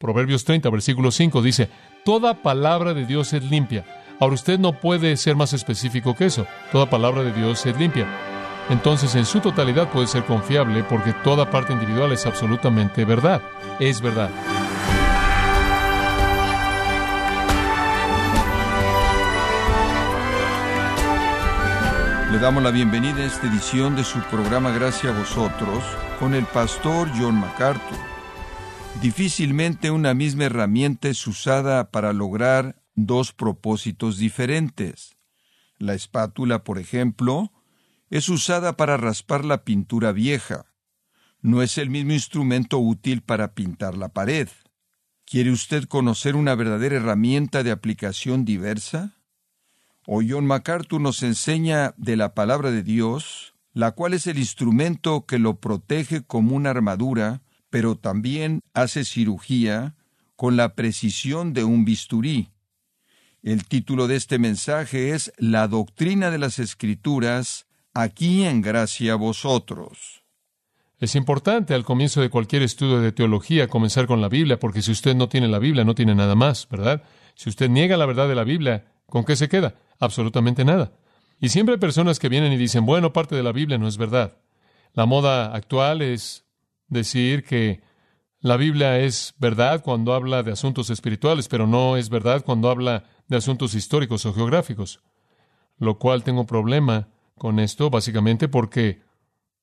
Proverbios 30, versículo 5 dice, Toda palabra de Dios es limpia. Ahora usted no puede ser más específico que eso. Toda palabra de Dios es limpia. Entonces en su totalidad puede ser confiable porque toda parte individual es absolutamente verdad. Es verdad. Le damos la bienvenida a esta edición de su programa Gracias a vosotros con el pastor John MacArthur. Difícilmente una misma herramienta es usada para lograr dos propósitos diferentes. La espátula, por ejemplo, es usada para raspar la pintura vieja. No es el mismo instrumento útil para pintar la pared. ¿Quiere usted conocer una verdadera herramienta de aplicación diversa? O John MacArthur nos enseña de la palabra de Dios, la cual es el instrumento que lo protege como una armadura, pero también hace cirugía con la precisión de un bisturí. El título de este mensaje es La doctrina de las Escrituras, aquí en gracia a vosotros. Es importante al comienzo de cualquier estudio de teología comenzar con la Biblia, porque si usted no tiene la Biblia, no tiene nada más, ¿verdad? Si usted niega la verdad de la Biblia, ¿con qué se queda? Absolutamente nada. Y siempre hay personas que vienen y dicen, bueno, parte de la Biblia no es verdad. La moda actual es decir que la Biblia es verdad cuando habla de asuntos espirituales, pero no es verdad cuando habla de asuntos históricos o geográficos. Lo cual tengo problema con esto, básicamente porque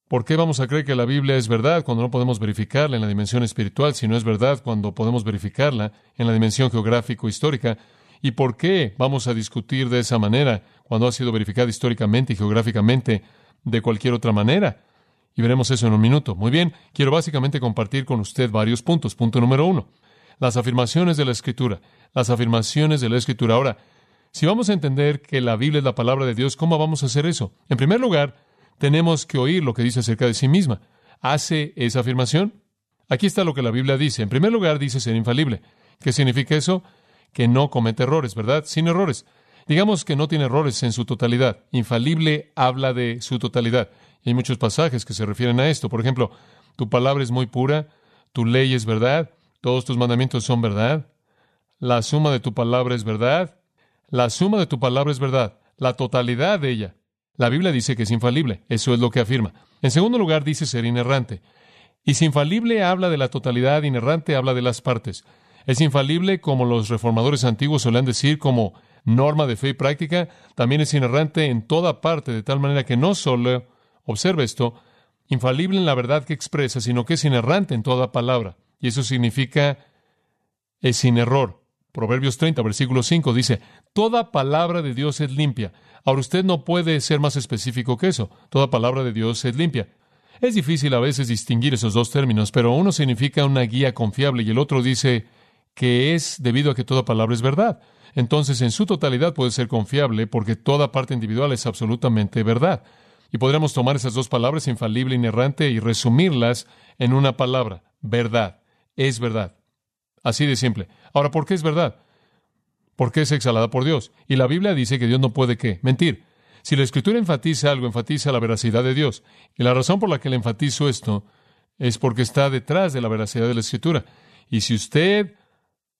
¿por qué vamos a creer que la Biblia es verdad cuando no podemos verificarla en la dimensión espiritual, si no es verdad cuando podemos verificarla en la dimensión geográfico-histórica? ¿Y por qué vamos a discutir de esa manera cuando ha sido verificada históricamente y geográficamente de cualquier otra manera? Y veremos eso en un minuto. Muy bien, quiero básicamente compartir con usted varios puntos. Punto número uno, las afirmaciones de la Escritura. Las afirmaciones de la Escritura. Ahora, si vamos a entender que la Biblia es la palabra de Dios, ¿cómo vamos a hacer eso? En primer lugar, tenemos que oír lo que dice acerca de sí misma. ¿Hace esa afirmación? Aquí está lo que la Biblia dice. En primer lugar, dice ser infalible. ¿Qué significa eso? que no comete errores, ¿verdad? Sin errores. Digamos que no tiene errores en su totalidad. Infalible habla de su totalidad. Y hay muchos pasajes que se refieren a esto. Por ejemplo, tu palabra es muy pura, tu ley es verdad, todos tus mandamientos son verdad, la suma de tu palabra es verdad, la suma de tu palabra es verdad, la totalidad de ella. La Biblia dice que es infalible, eso es lo que afirma. En segundo lugar, dice ser inerrante. Y si infalible habla de la totalidad, inerrante habla de las partes. Es infalible, como los reformadores antiguos solían decir, como norma de fe y práctica, también es inerrante en toda parte, de tal manera que no solo, observe esto, infalible en la verdad que expresa, sino que es inerrante en toda palabra. Y eso significa es sin error. Proverbios 30, versículo 5 dice, Toda palabra de Dios es limpia. Ahora usted no puede ser más específico que eso. Toda palabra de Dios es limpia. Es difícil a veces distinguir esos dos términos, pero uno significa una guía confiable y el otro dice que es debido a que toda palabra es verdad. Entonces, en su totalidad puede ser confiable porque toda parte individual es absolutamente verdad. Y podríamos tomar esas dos palabras, infalible inerrante, y resumirlas en una palabra, verdad. Es verdad. Así de simple. Ahora, ¿por qué es verdad? Porque es exhalada por Dios. Y la Biblia dice que Dios no puede qué? Mentir. Si la Escritura enfatiza algo, enfatiza la veracidad de Dios. Y la razón por la que le enfatizo esto es porque está detrás de la veracidad de la Escritura. Y si usted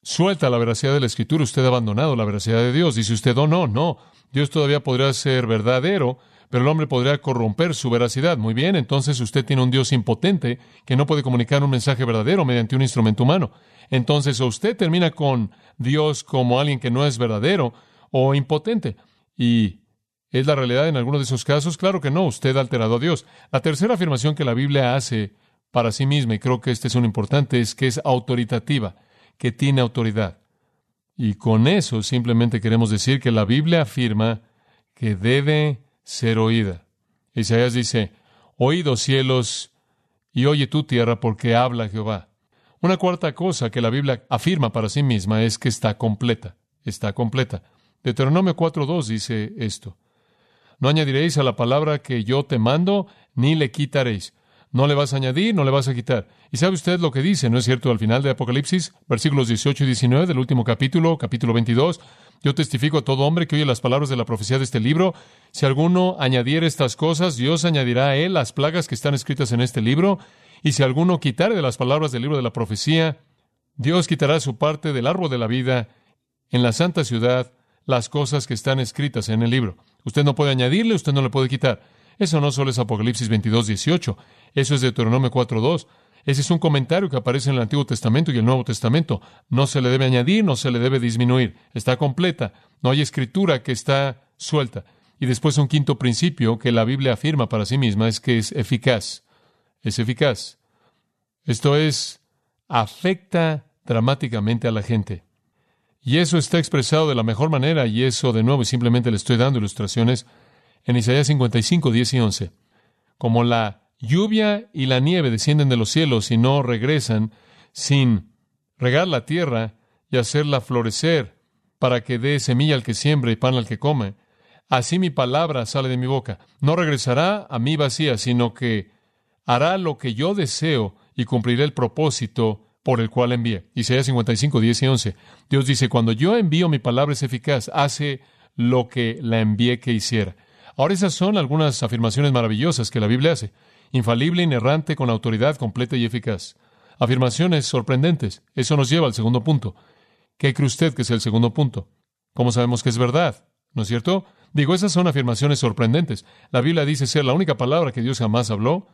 suelta la veracidad de la Escritura, usted ha abandonado la veracidad de Dios. Dice usted, oh, no, no, Dios todavía podría ser verdadero, pero el hombre podría corromper su veracidad. Muy bien, entonces usted tiene un Dios impotente que no puede comunicar un mensaje verdadero mediante un instrumento humano. Entonces, o usted termina con Dios como alguien que no es verdadero o impotente. Y ¿Es la realidad en alguno de esos casos? Claro que no, usted ha alterado a Dios. La tercera afirmación que la Biblia hace para sí misma, y creo que este es un importante, es que es autoritativa que tiene autoridad. Y con eso simplemente queremos decir que la Biblia afirma que debe ser oída. Isaías dice, oídos cielos y oye tu tierra porque habla Jehová. Una cuarta cosa que la Biblia afirma para sí misma es que está completa, está completa. Deuteronomio 4.2 dice esto. No añadiréis a la palabra que yo te mando, ni le quitaréis. No le vas a añadir, no le vas a quitar. ¿Y sabe usted lo que dice? ¿No es cierto? Al final de Apocalipsis, versículos 18 y 19 del último capítulo, capítulo 22, yo testifico a todo hombre que oye las palabras de la profecía de este libro. Si alguno añadiere estas cosas, Dios añadirá a él las plagas que están escritas en este libro. Y si alguno quitare de las palabras del libro de la profecía, Dios quitará su parte del árbol de la vida en la santa ciudad las cosas que están escritas en el libro. Usted no puede añadirle, usted no le puede quitar. Eso no solo es Apocalipsis 22, 18, eso es Deuteronomio 4, 2. Ese es un comentario que aparece en el Antiguo Testamento y el Nuevo Testamento. No se le debe añadir, no se le debe disminuir. Está completa. No hay escritura que está suelta. Y después un quinto principio que la Biblia afirma para sí misma es que es eficaz. Es eficaz. Esto es, afecta dramáticamente a la gente. Y eso está expresado de la mejor manera, y eso de nuevo simplemente le estoy dando ilustraciones en Isaías 55, 10 y 11. Como la lluvia y la nieve descienden de los cielos y no regresan sin regar la tierra y hacerla florecer para que dé semilla al que siembra y pan al que come. Así mi palabra sale de mi boca. No regresará a mí vacía, sino que hará lo que yo deseo y cumpliré el propósito por el cual envié. Isaías 55, 10 y 11. Dios dice, cuando yo envío mi palabra es eficaz, hace lo que la envié que hiciera. Ahora esas son algunas afirmaciones maravillosas que la Biblia hace infalible, inerrante, con autoridad completa y eficaz. Afirmaciones sorprendentes. Eso nos lleva al segundo punto. ¿Qué cree usted que es el segundo punto? ¿Cómo sabemos que es verdad? ¿No es cierto? Digo, esas son afirmaciones sorprendentes. La Biblia dice ser la única palabra que Dios jamás habló,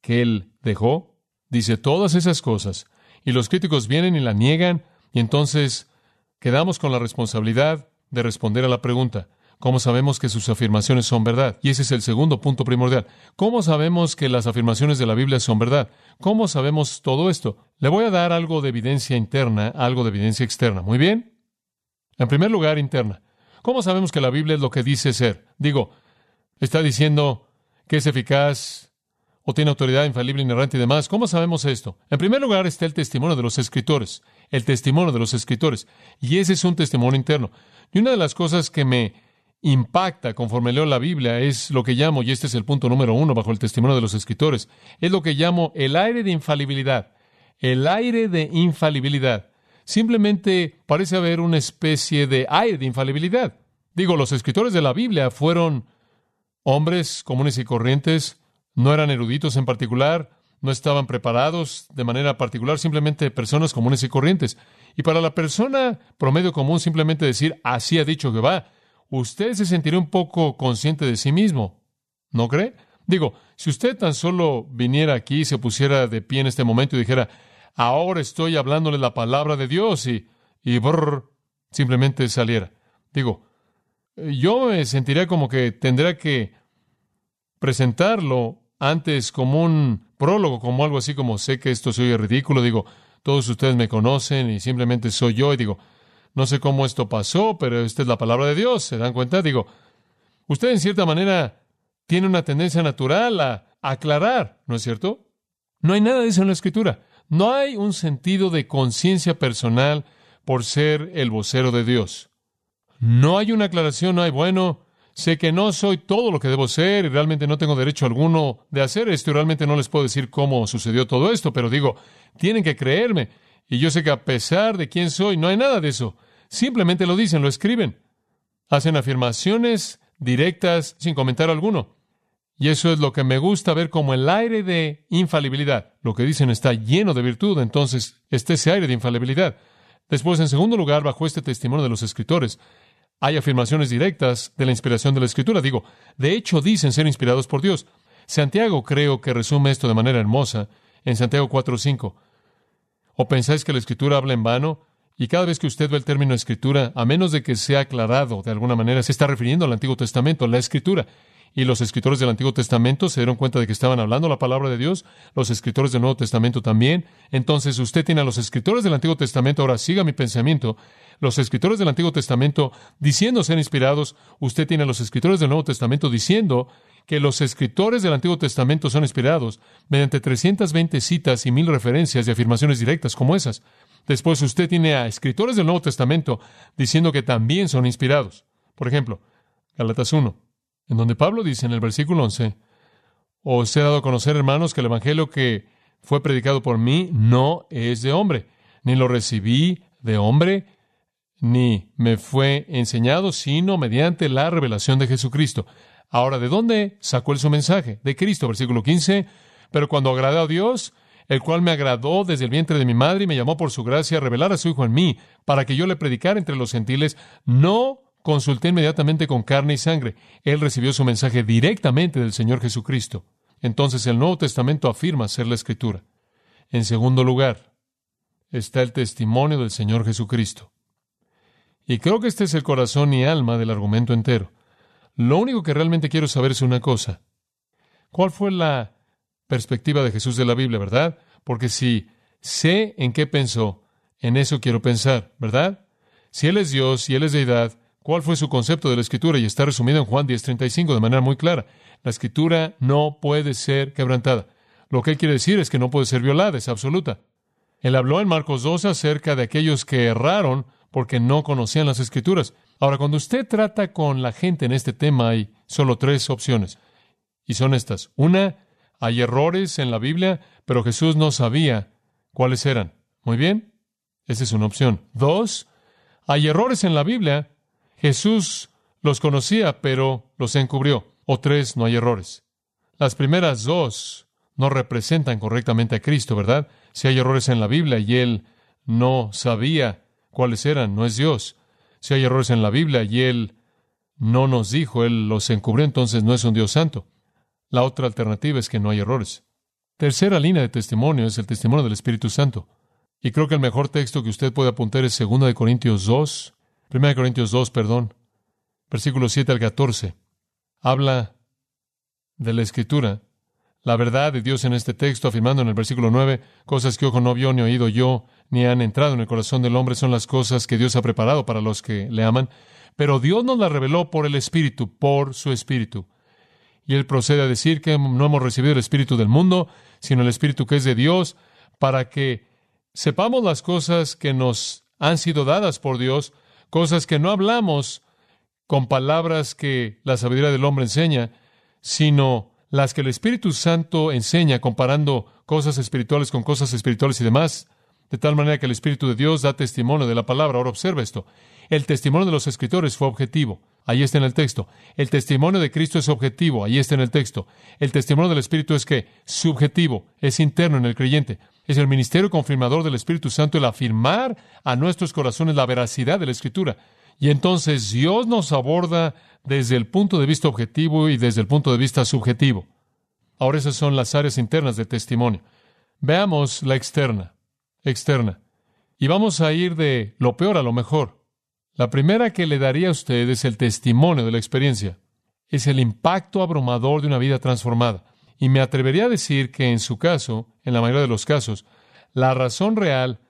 que Él dejó. Dice todas esas cosas. Y los críticos vienen y la niegan, y entonces quedamos con la responsabilidad de responder a la pregunta. ¿Cómo sabemos que sus afirmaciones son verdad? Y ese es el segundo punto primordial. ¿Cómo sabemos que las afirmaciones de la Biblia son verdad? ¿Cómo sabemos todo esto? Le voy a dar algo de evidencia interna, algo de evidencia externa. ¿Muy bien? En primer lugar, interna. ¿Cómo sabemos que la Biblia es lo que dice ser? Digo, está diciendo que es eficaz o tiene autoridad infalible, inerrante y demás. ¿Cómo sabemos esto? En primer lugar está el testimonio de los escritores, el testimonio de los escritores. Y ese es un testimonio interno. Y una de las cosas que me impacta conforme leo la Biblia es lo que llamo, y este es el punto número uno bajo el testimonio de los escritores, es lo que llamo el aire de infalibilidad. El aire de infalibilidad. Simplemente parece haber una especie de aire de infalibilidad. Digo, los escritores de la Biblia fueron hombres comunes y corrientes, no eran eruditos en particular, no estaban preparados de manera particular, simplemente personas comunes y corrientes. Y para la persona promedio común simplemente decir, así ha dicho Jehová, usted se sentiría un poco consciente de sí mismo, ¿no cree? Digo, si usted tan solo viniera aquí y se pusiera de pie en este momento y dijera, ahora estoy hablándole la palabra de Dios y, y brrr, simplemente saliera. Digo, yo me sentiría como que tendría que presentarlo antes como un prólogo, como algo así como sé que esto soy ridículo, digo, todos ustedes me conocen y simplemente soy yo y digo, no sé cómo esto pasó, pero esta es la palabra de Dios. ¿Se dan cuenta? Digo, usted en cierta manera tiene una tendencia natural a aclarar, ¿no es cierto? No hay nada de eso en la escritura. No hay un sentido de conciencia personal por ser el vocero de Dios. No hay una aclaración, no hay, bueno, sé que no soy todo lo que debo ser y realmente no tengo derecho alguno de hacer esto y realmente no les puedo decir cómo sucedió todo esto, pero digo, tienen que creerme. Y yo sé que a pesar de quién soy, no hay nada de eso. Simplemente lo dicen, lo escriben. Hacen afirmaciones directas sin comentario alguno. Y eso es lo que me gusta ver como el aire de infalibilidad. Lo que dicen está lleno de virtud, entonces está ese aire de infalibilidad. Después, en segundo lugar, bajo este testimonio de los escritores, hay afirmaciones directas de la inspiración de la escritura. Digo, de hecho dicen ser inspirados por Dios. Santiago creo que resume esto de manera hermosa en Santiago 4.5. ¿O pensáis que la escritura habla en vano? Y cada vez que usted ve el término escritura, a menos de que sea aclarado de alguna manera, se está refiriendo al Antiguo Testamento, la escritura. Y los escritores del Antiguo Testamento se dieron cuenta de que estaban hablando la palabra de Dios, los escritores del Nuevo Testamento también. Entonces usted tiene a los escritores del Antiguo Testamento, ahora siga mi pensamiento, los escritores del Antiguo Testamento diciendo ser inspirados, usted tiene a los escritores del Nuevo Testamento diciendo que los escritores del Antiguo Testamento son inspirados mediante 320 citas y mil referencias y afirmaciones directas como esas. Después usted tiene a escritores del Nuevo Testamento diciendo que también son inspirados. Por ejemplo, Galatas 1, en donde Pablo dice en el versículo 11, os he dado a conocer, hermanos, que el Evangelio que fue predicado por mí no es de hombre, ni lo recibí de hombre, ni me fue enseñado, sino mediante la revelación de Jesucristo. Ahora, ¿de dónde sacó él su mensaje? De Cristo, versículo 15. Pero cuando agradó a Dios, el cual me agradó desde el vientre de mi madre y me llamó por su gracia a revelar a su Hijo en mí, para que yo le predicara entre los gentiles, no consulté inmediatamente con carne y sangre. Él recibió su mensaje directamente del Señor Jesucristo. Entonces el Nuevo Testamento afirma ser la Escritura. En segundo lugar, está el testimonio del Señor Jesucristo. Y creo que este es el corazón y alma del argumento entero. Lo único que realmente quiero saber es una cosa. ¿Cuál fue la perspectiva de Jesús de la Biblia, verdad? Porque si sé en qué pensó, en eso quiero pensar, ¿verdad? Si Él es Dios y Él es deidad, ¿cuál fue su concepto de la Escritura? Y está resumido en Juan 10:35 de manera muy clara. La Escritura no puede ser quebrantada. Lo que Él quiere decir es que no puede ser violada, es absoluta. Él habló en Marcos 2 acerca de aquellos que erraron porque no conocían las escrituras. Ahora, cuando usted trata con la gente en este tema, hay solo tres opciones. Y son estas. Una, hay errores en la Biblia, pero Jesús no sabía cuáles eran. Muy bien, esa es una opción. Dos, hay errores en la Biblia, Jesús los conocía, pero los encubrió. O tres, no hay errores. Las primeras dos no representan correctamente a Cristo, ¿verdad? Si hay errores en la Biblia y Él no sabía cuáles eran, no es Dios. Si hay errores en la Biblia y Él no nos dijo, Él los encubrió, entonces no es un Dios santo. La otra alternativa es que no hay errores. Tercera línea de testimonio es el testimonio del Espíritu Santo. Y creo que el mejor texto que usted puede apuntar es 2 de Corintios 2, 1 de Corintios 2, perdón, versículos 7 al 14. Habla de la Escritura la verdad de Dios en este texto, afirmando en el versículo 9, cosas que ojo no vio, ni oído yo, ni han entrado en el corazón del hombre, son las cosas que Dios ha preparado para los que le aman. Pero Dios nos las reveló por el Espíritu, por su Espíritu. Y él procede a decir que no hemos recibido el Espíritu del mundo, sino el Espíritu que es de Dios, para que sepamos las cosas que nos han sido dadas por Dios, cosas que no hablamos con palabras que la sabiduría del hombre enseña, sino las que el Espíritu Santo enseña comparando cosas espirituales con cosas espirituales y demás, de tal manera que el Espíritu de Dios da testimonio de la palabra. Ahora observa esto. El testimonio de los escritores fue objetivo. Ahí está en el texto. El testimonio de Cristo es objetivo. Ahí está en el texto. El testimonio del Espíritu es que subjetivo, es interno en el creyente. Es el ministerio confirmador del Espíritu Santo el afirmar a nuestros corazones la veracidad de la Escritura. Y entonces Dios nos aborda desde el punto de vista objetivo y desde el punto de vista subjetivo. Ahora esas son las áreas internas de testimonio. Veamos la externa, externa. Y vamos a ir de lo peor a lo mejor. La primera que le daría a usted es el testimonio de la experiencia. Es el impacto abrumador de una vida transformada. Y me atrevería a decir que en su caso, en la mayoría de los casos, la razón real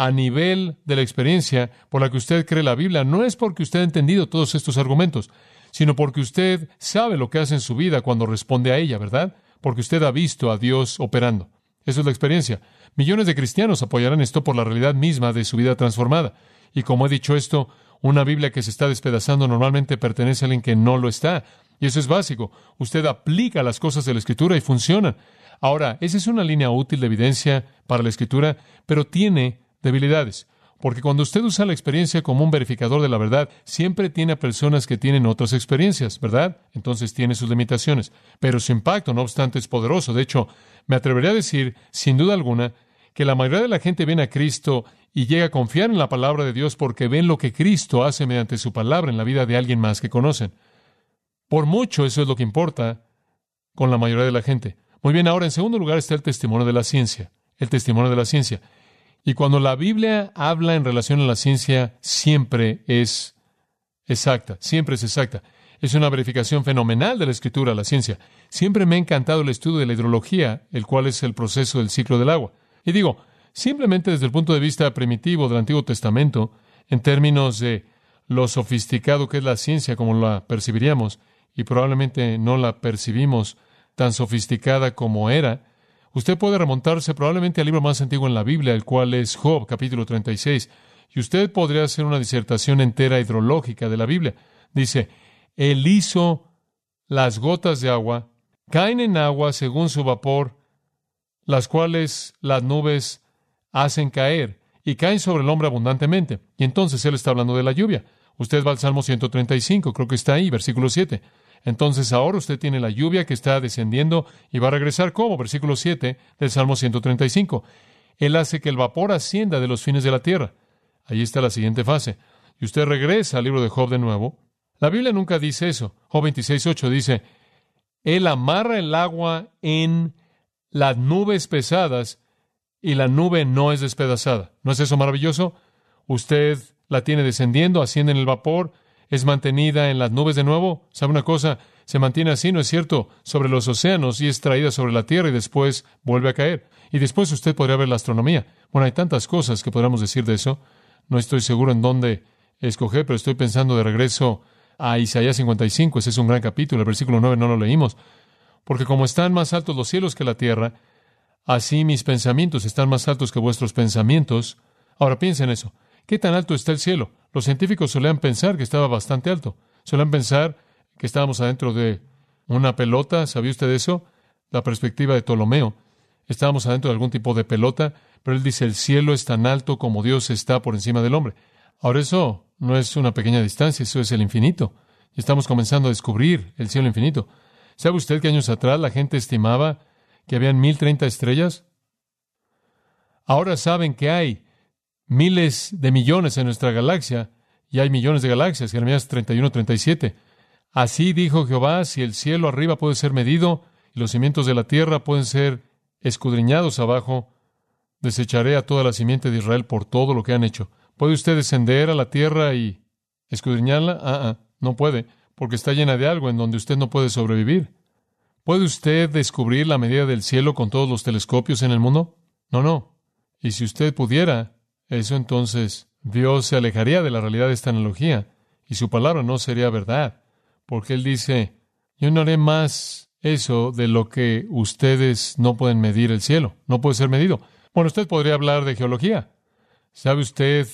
a nivel de la experiencia por la que usted cree la Biblia no es porque usted ha entendido todos estos argumentos, sino porque usted sabe lo que hace en su vida cuando responde a ella, ¿verdad? Porque usted ha visto a Dios operando. Esa es la experiencia. Millones de cristianos apoyarán esto por la realidad misma de su vida transformada. Y como he dicho esto, una Biblia que se está despedazando normalmente pertenece a alguien que no lo está. Y eso es básico. Usted aplica las cosas de la Escritura y funcionan. Ahora, esa es una línea útil de evidencia para la Escritura, pero tiene debilidades. Porque cuando usted usa la experiencia como un verificador de la verdad, siempre tiene a personas que tienen otras experiencias, ¿verdad? Entonces tiene sus limitaciones. Pero su impacto, no obstante, es poderoso. De hecho, me atrevería a decir, sin duda alguna, que la mayoría de la gente viene a Cristo y llega a confiar en la palabra de Dios porque ven lo que Cristo hace mediante su palabra en la vida de alguien más que conocen. Por mucho eso es lo que importa con la mayoría de la gente. Muy bien, ahora en segundo lugar está el testimonio de la ciencia. El testimonio de la ciencia. Y cuando la Biblia habla en relación a la ciencia, siempre es exacta, siempre es exacta. Es una verificación fenomenal de la escritura, la ciencia. Siempre me ha encantado el estudio de la hidrología, el cual es el proceso del ciclo del agua. Y digo, simplemente desde el punto de vista primitivo del Antiguo Testamento, en términos de lo sofisticado que es la ciencia como la percibiríamos, y probablemente no la percibimos tan sofisticada como era, Usted puede remontarse probablemente al libro más antiguo en la Biblia, el cual es Job, capítulo 36, y usted podría hacer una disertación entera hidrológica de la Biblia. Dice, Él hizo las gotas de agua, caen en agua según su vapor, las cuales las nubes hacen caer y caen sobre el hombre abundantemente. Y entonces Él está hablando de la lluvia. Usted va al Salmo 135, creo que está ahí, versículo 7. Entonces ahora usted tiene la lluvia que está descendiendo y va a regresar como, versículo 7 del Salmo 135. Él hace que el vapor ascienda de los fines de la tierra. Ahí está la siguiente fase. Y usted regresa al libro de Job de nuevo. La Biblia nunca dice eso. Job 26.8 dice, Él amarra el agua en las nubes pesadas y la nube no es despedazada. ¿No es eso maravilloso? Usted la tiene descendiendo, asciende en el vapor, es mantenida en las nubes de nuevo. ¿Sabe una cosa? Se mantiene así, ¿no es cierto?, sobre los océanos y es traída sobre la tierra y después vuelve a caer. Y después usted podría ver la astronomía. Bueno, hay tantas cosas que podríamos decir de eso. No estoy seguro en dónde escoger, pero estoy pensando de regreso a Isaías 55. Ese es un gran capítulo. El versículo 9 no lo leímos. Porque como están más altos los cielos que la tierra, así mis pensamientos están más altos que vuestros pensamientos. Ahora piensen en eso. ¿Qué tan alto está el cielo? Los científicos solían pensar que estaba bastante alto. Solían pensar que estábamos adentro de una pelota. ¿Sabía usted eso? La perspectiva de Ptolomeo. Estábamos adentro de algún tipo de pelota, pero él dice el cielo es tan alto como Dios está por encima del hombre. Ahora eso no es una pequeña distancia, eso es el infinito. Y estamos comenzando a descubrir el cielo infinito. ¿Sabe usted que años atrás la gente estimaba que habían mil treinta estrellas? Ahora saben que hay miles de millones en nuestra galaxia y hay millones de galaxias, Jeremías 31, 37. Así dijo Jehová, si el cielo arriba puede ser medido y los cimientos de la tierra pueden ser escudriñados abajo, desecharé a toda la simiente de Israel por todo lo que han hecho. ¿Puede usted descender a la tierra y escudriñarla? Ah, ah, no puede, porque está llena de algo en donde usted no puede sobrevivir. ¿Puede usted descubrir la medida del cielo con todos los telescopios en el mundo? No, no. Y si usted pudiera, eso entonces Dios se alejaría de la realidad de esta analogía y su palabra no sería verdad, porque Él dice, yo no haré más eso de lo que ustedes no pueden medir el cielo, no puede ser medido. Bueno, usted podría hablar de geología. ¿Sabe usted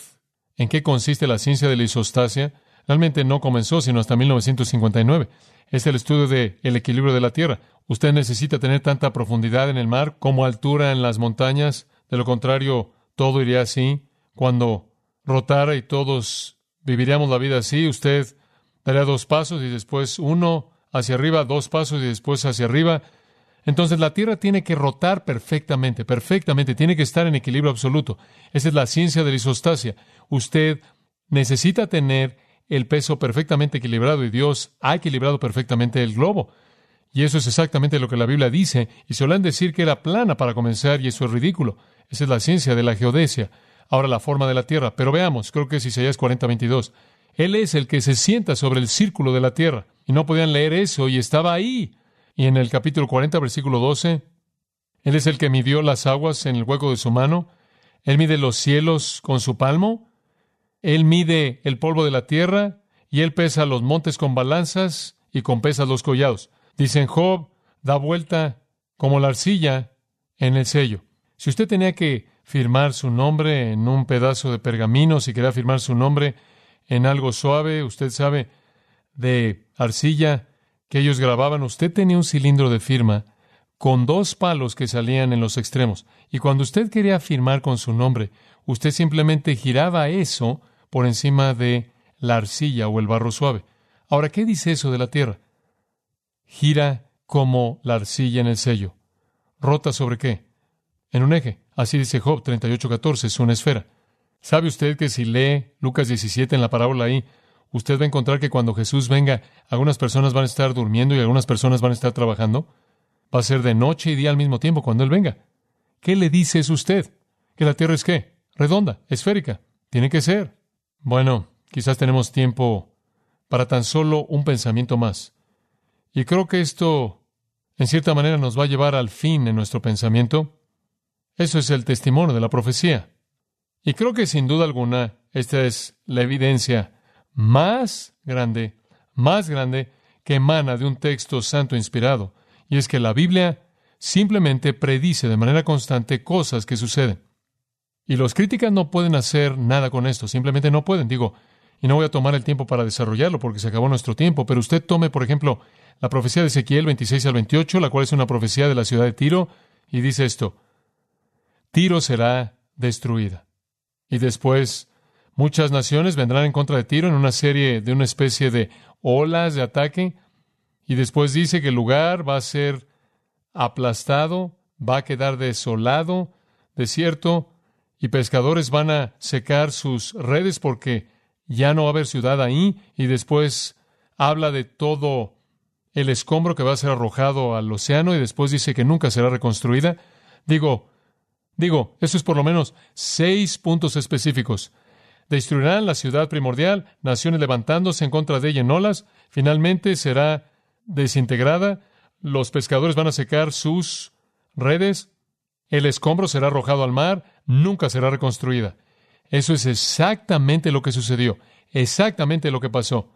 en qué consiste la ciencia de la isostasia? Realmente no comenzó sino hasta 1959. Es el estudio del el equilibrio de la Tierra. Usted necesita tener tanta profundidad en el mar como altura en las montañas. De lo contrario, todo iría así. Cuando rotara y todos viviríamos la vida así, usted daría dos pasos y después uno hacia arriba, dos pasos y después hacia arriba. Entonces la Tierra tiene que rotar perfectamente, perfectamente, tiene que estar en equilibrio absoluto. Esa es la ciencia de la isostasia. Usted necesita tener el peso perfectamente equilibrado y Dios ha equilibrado perfectamente el globo. Y eso es exactamente lo que la Biblia dice, y suelen decir que era plana para comenzar, y eso es ridículo. Esa es la ciencia de la geodesia. Ahora la forma de la Tierra. Pero veamos, creo que es Isaías 40, 22. Él es el que se sienta sobre el círculo de la tierra. Y no podían leer eso y estaba ahí. Y en el capítulo 40, versículo 12, Él es el que midió las aguas en el hueco de su mano. Él mide los cielos con su palmo. Él mide el polvo de la tierra y Él pesa los montes con balanzas y con pesas los collados. Dicen Job, da vuelta como la arcilla en el sello. Si usted tenía que firmar su nombre en un pedazo de pergamino, si quería firmar su nombre en algo suave, usted sabe, de arcilla que ellos grababan, usted tenía un cilindro de firma con dos palos que salían en los extremos. Y cuando usted quería firmar con su nombre, usted simplemente giraba eso por encima de la arcilla o el barro suave. Ahora, ¿qué dice eso de la tierra? Gira como la arcilla en el sello. ¿Rota sobre qué? En un eje. Así dice Job 38.14, es una esfera. ¿Sabe usted que si lee Lucas 17 en la parábola ahí, usted va a encontrar que cuando Jesús venga, algunas personas van a estar durmiendo y algunas personas van a estar trabajando? Va a ser de noche y día al mismo tiempo cuando Él venga. ¿Qué le dice es usted? ¿Que la Tierra es qué? Redonda, esférica. Tiene que ser. Bueno, quizás tenemos tiempo para tan solo un pensamiento más. Y creo que esto, en cierta manera, nos va a llevar al fin en nuestro pensamiento. Eso es el testimonio de la profecía. Y creo que sin duda alguna esta es la evidencia más grande, más grande que emana de un texto santo inspirado. Y es que la Biblia simplemente predice de manera constante cosas que suceden. Y los críticas no pueden hacer nada con esto, simplemente no pueden. Digo, y no voy a tomar el tiempo para desarrollarlo porque se acabó nuestro tiempo, pero usted tome, por ejemplo, la profecía de Ezequiel 26 al 28, la cual es una profecía de la ciudad de Tiro, y dice esto, Tiro será destruida. Y después muchas naciones vendrán en contra de Tiro en una serie de una especie de olas de ataque. Y después dice que el lugar va a ser aplastado, va a quedar desolado, desierto, y pescadores van a secar sus redes porque ya no va a haber ciudad ahí. Y después habla de todo el escombro que va a ser arrojado al océano y después dice que nunca será reconstruida. Digo, digo, eso es por lo menos seis puntos específicos. Destruirán la ciudad primordial, naciones levantándose en contra de ella en olas, finalmente será desintegrada, los pescadores van a secar sus redes, el escombro será arrojado al mar, nunca será reconstruida. Eso es exactamente lo que sucedió, exactamente lo que pasó.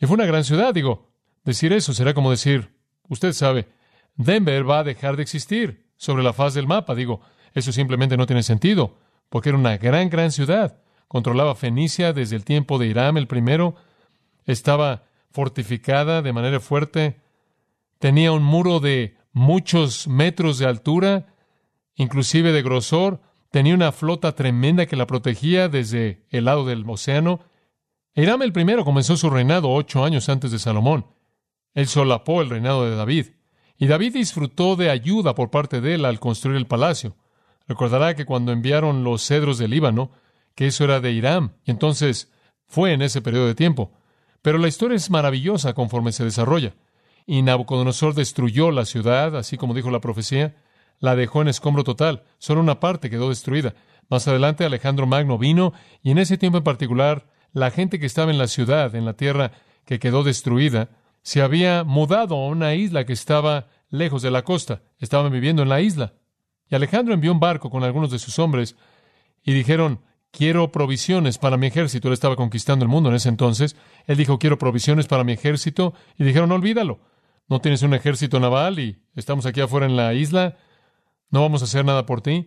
Y fue una gran ciudad, digo, Decir eso será como decir, usted sabe, Denver va a dejar de existir sobre la faz del mapa. Digo, eso simplemente no tiene sentido, porque era una gran, gran ciudad. Controlaba Fenicia desde el tiempo de Hiram el primero, estaba fortificada de manera fuerte, tenía un muro de muchos metros de altura, inclusive de grosor, tenía una flota tremenda que la protegía desde el lado del océano. Hiram el primero comenzó su reinado ocho años antes de Salomón. Él solapó el reinado de David. Y David disfrutó de ayuda por parte de él al construir el palacio. Recordará que cuando enviaron los cedros del Líbano, que eso era de Irán, y entonces fue en ese periodo de tiempo. Pero la historia es maravillosa conforme se desarrolla. Y Nabucodonosor destruyó la ciudad, así como dijo la profecía, la dejó en escombro total, solo una parte quedó destruida. Más adelante Alejandro Magno vino, y en ese tiempo en particular, la gente que estaba en la ciudad, en la tierra que quedó destruida, se había mudado a una isla que estaba lejos de la costa. Estaban viviendo en la isla. Y Alejandro envió un barco con algunos de sus hombres y dijeron, quiero provisiones para mi ejército. Él estaba conquistando el mundo en ese entonces. Él dijo, quiero provisiones para mi ejército. Y dijeron, olvídalo. No tienes un ejército naval y estamos aquí afuera en la isla. No vamos a hacer nada por ti.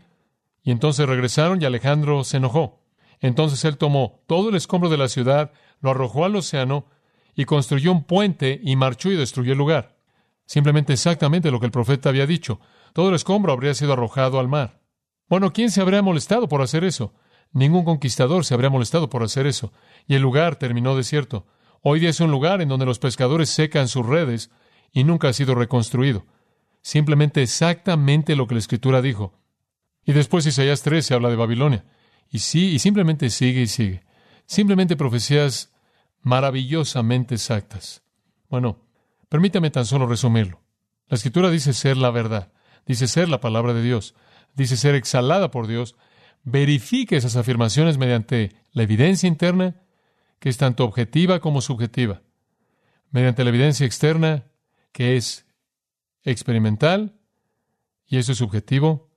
Y entonces regresaron y Alejandro se enojó. Entonces él tomó todo el escombro de la ciudad, lo arrojó al océano y construyó un puente y marchó y destruyó el lugar. Simplemente exactamente lo que el profeta había dicho. Todo el escombro habría sido arrojado al mar. Bueno, ¿quién se habría molestado por hacer eso? Ningún conquistador se habría molestado por hacer eso. Y el lugar terminó desierto. Hoy día es un lugar en donde los pescadores secan sus redes y nunca ha sido reconstruido. Simplemente exactamente lo que la Escritura dijo. Y después Isaías 13 habla de Babilonia. Y sí, y simplemente sigue y sigue. Simplemente profecías maravillosamente exactas. Bueno, permítame tan solo resumirlo. La escritura dice ser la verdad, dice ser la palabra de Dios, dice ser exhalada por Dios. Verifique esas afirmaciones mediante la evidencia interna, que es tanto objetiva como subjetiva, mediante la evidencia externa, que es experimental, y eso es subjetivo,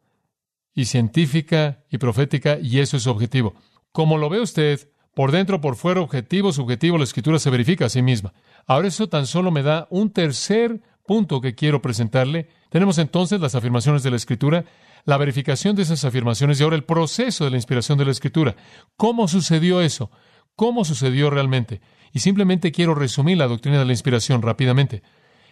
y científica y profética, y eso es objetivo. Como lo ve usted, por dentro, por fuera, objetivo, subjetivo, la escritura se verifica a sí misma. Ahora eso tan solo me da un tercer punto que quiero presentarle. Tenemos entonces las afirmaciones de la escritura, la verificación de esas afirmaciones y ahora el proceso de la inspiración de la escritura. ¿Cómo sucedió eso? ¿Cómo sucedió realmente? Y simplemente quiero resumir la doctrina de la inspiración rápidamente.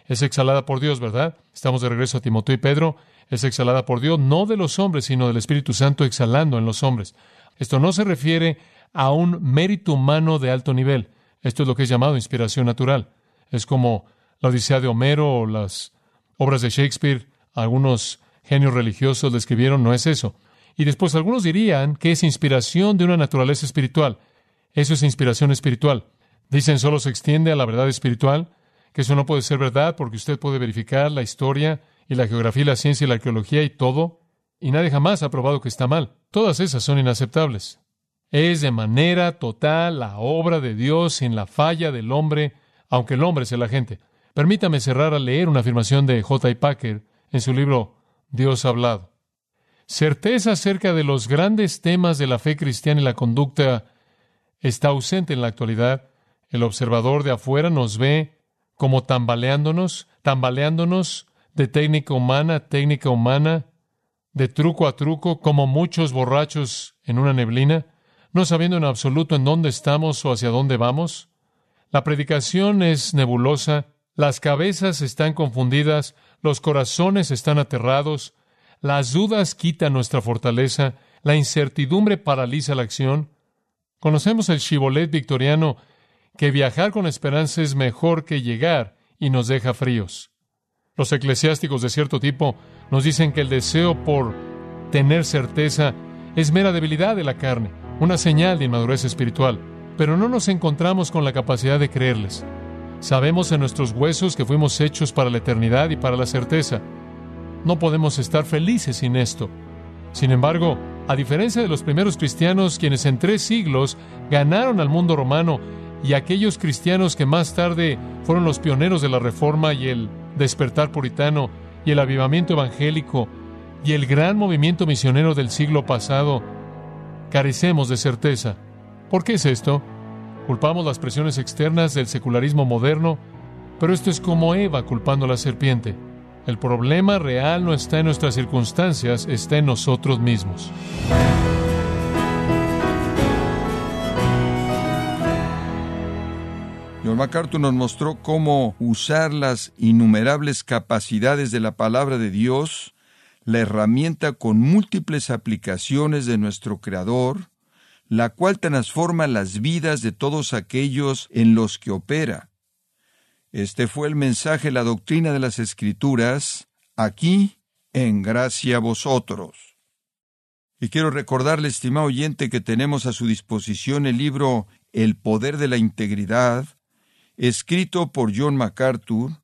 Es exhalada por Dios, ¿verdad? Estamos de regreso a Timoteo y Pedro. Es exhalada por Dios, no de los hombres, sino del Espíritu Santo exhalando en los hombres. Esto no se refiere a un mérito humano de alto nivel. Esto es lo que es llamado inspiración natural. Es como la Odisea de Homero o las obras de Shakespeare. Algunos genios religiosos le escribieron, no es eso. Y después algunos dirían que es inspiración de una naturaleza espiritual. Eso es inspiración espiritual. Dicen solo se extiende a la verdad espiritual, que eso no puede ser verdad porque usted puede verificar la historia y la geografía la ciencia y la arqueología y todo, y nadie jamás ha probado que está mal. Todas esas son inaceptables. Es de manera total la obra de Dios sin la falla del hombre, aunque el hombre sea la gente. Permítame cerrar a leer una afirmación de J. Packer en su libro Dios ha hablado. Certeza acerca de los grandes temas de la fe cristiana y la conducta está ausente en la actualidad. El observador de afuera nos ve como tambaleándonos, tambaleándonos de técnica humana a técnica humana, de truco a truco, como muchos borrachos en una neblina no sabiendo en absoluto en dónde estamos o hacia dónde vamos? La predicación es nebulosa, las cabezas están confundidas, los corazones están aterrados, las dudas quitan nuestra fortaleza, la incertidumbre paraliza la acción. Conocemos el chivolet victoriano que viajar con esperanza es mejor que llegar y nos deja fríos. Los eclesiásticos de cierto tipo nos dicen que el deseo por tener certeza es mera debilidad de la carne, una señal de inmadurez espiritual, pero no nos encontramos con la capacidad de creerles. Sabemos en nuestros huesos que fuimos hechos para la eternidad y para la certeza. No podemos estar felices sin esto. Sin embargo, a diferencia de los primeros cristianos quienes en tres siglos ganaron al mundo romano y aquellos cristianos que más tarde fueron los pioneros de la Reforma y el despertar puritano y el avivamiento evangélico y el gran movimiento misionero del siglo pasado, carecemos de certeza. ¿Por qué es esto? Culpamos las presiones externas del secularismo moderno, pero esto es como Eva culpando a la serpiente. El problema real no está en nuestras circunstancias, está en nosotros mismos. John MacArthur nos mostró cómo usar las innumerables capacidades de la palabra de Dios, la herramienta con múltiples aplicaciones de nuestro Creador, la cual transforma las vidas de todos aquellos en los que opera. Este fue el mensaje, la doctrina de las Escrituras, aquí en gracia a vosotros. Y quiero recordarle, estimado oyente, que tenemos a su disposición el libro El poder de la integridad, escrito por John MacArthur,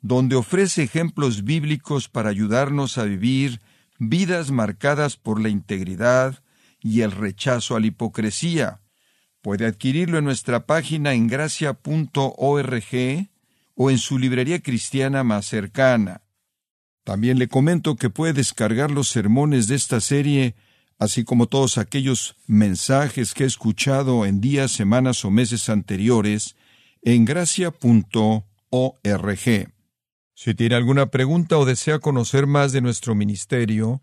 donde ofrece ejemplos bíblicos para ayudarnos a vivir vidas marcadas por la integridad y el rechazo a la hipocresía. Puede adquirirlo en nuestra página en gracia.org o en su librería cristiana más cercana. También le comento que puede descargar los sermones de esta serie, así como todos aquellos mensajes que he escuchado en días, semanas o meses anteriores, en gracia.org. Si tiene alguna pregunta o desea conocer más de nuestro ministerio,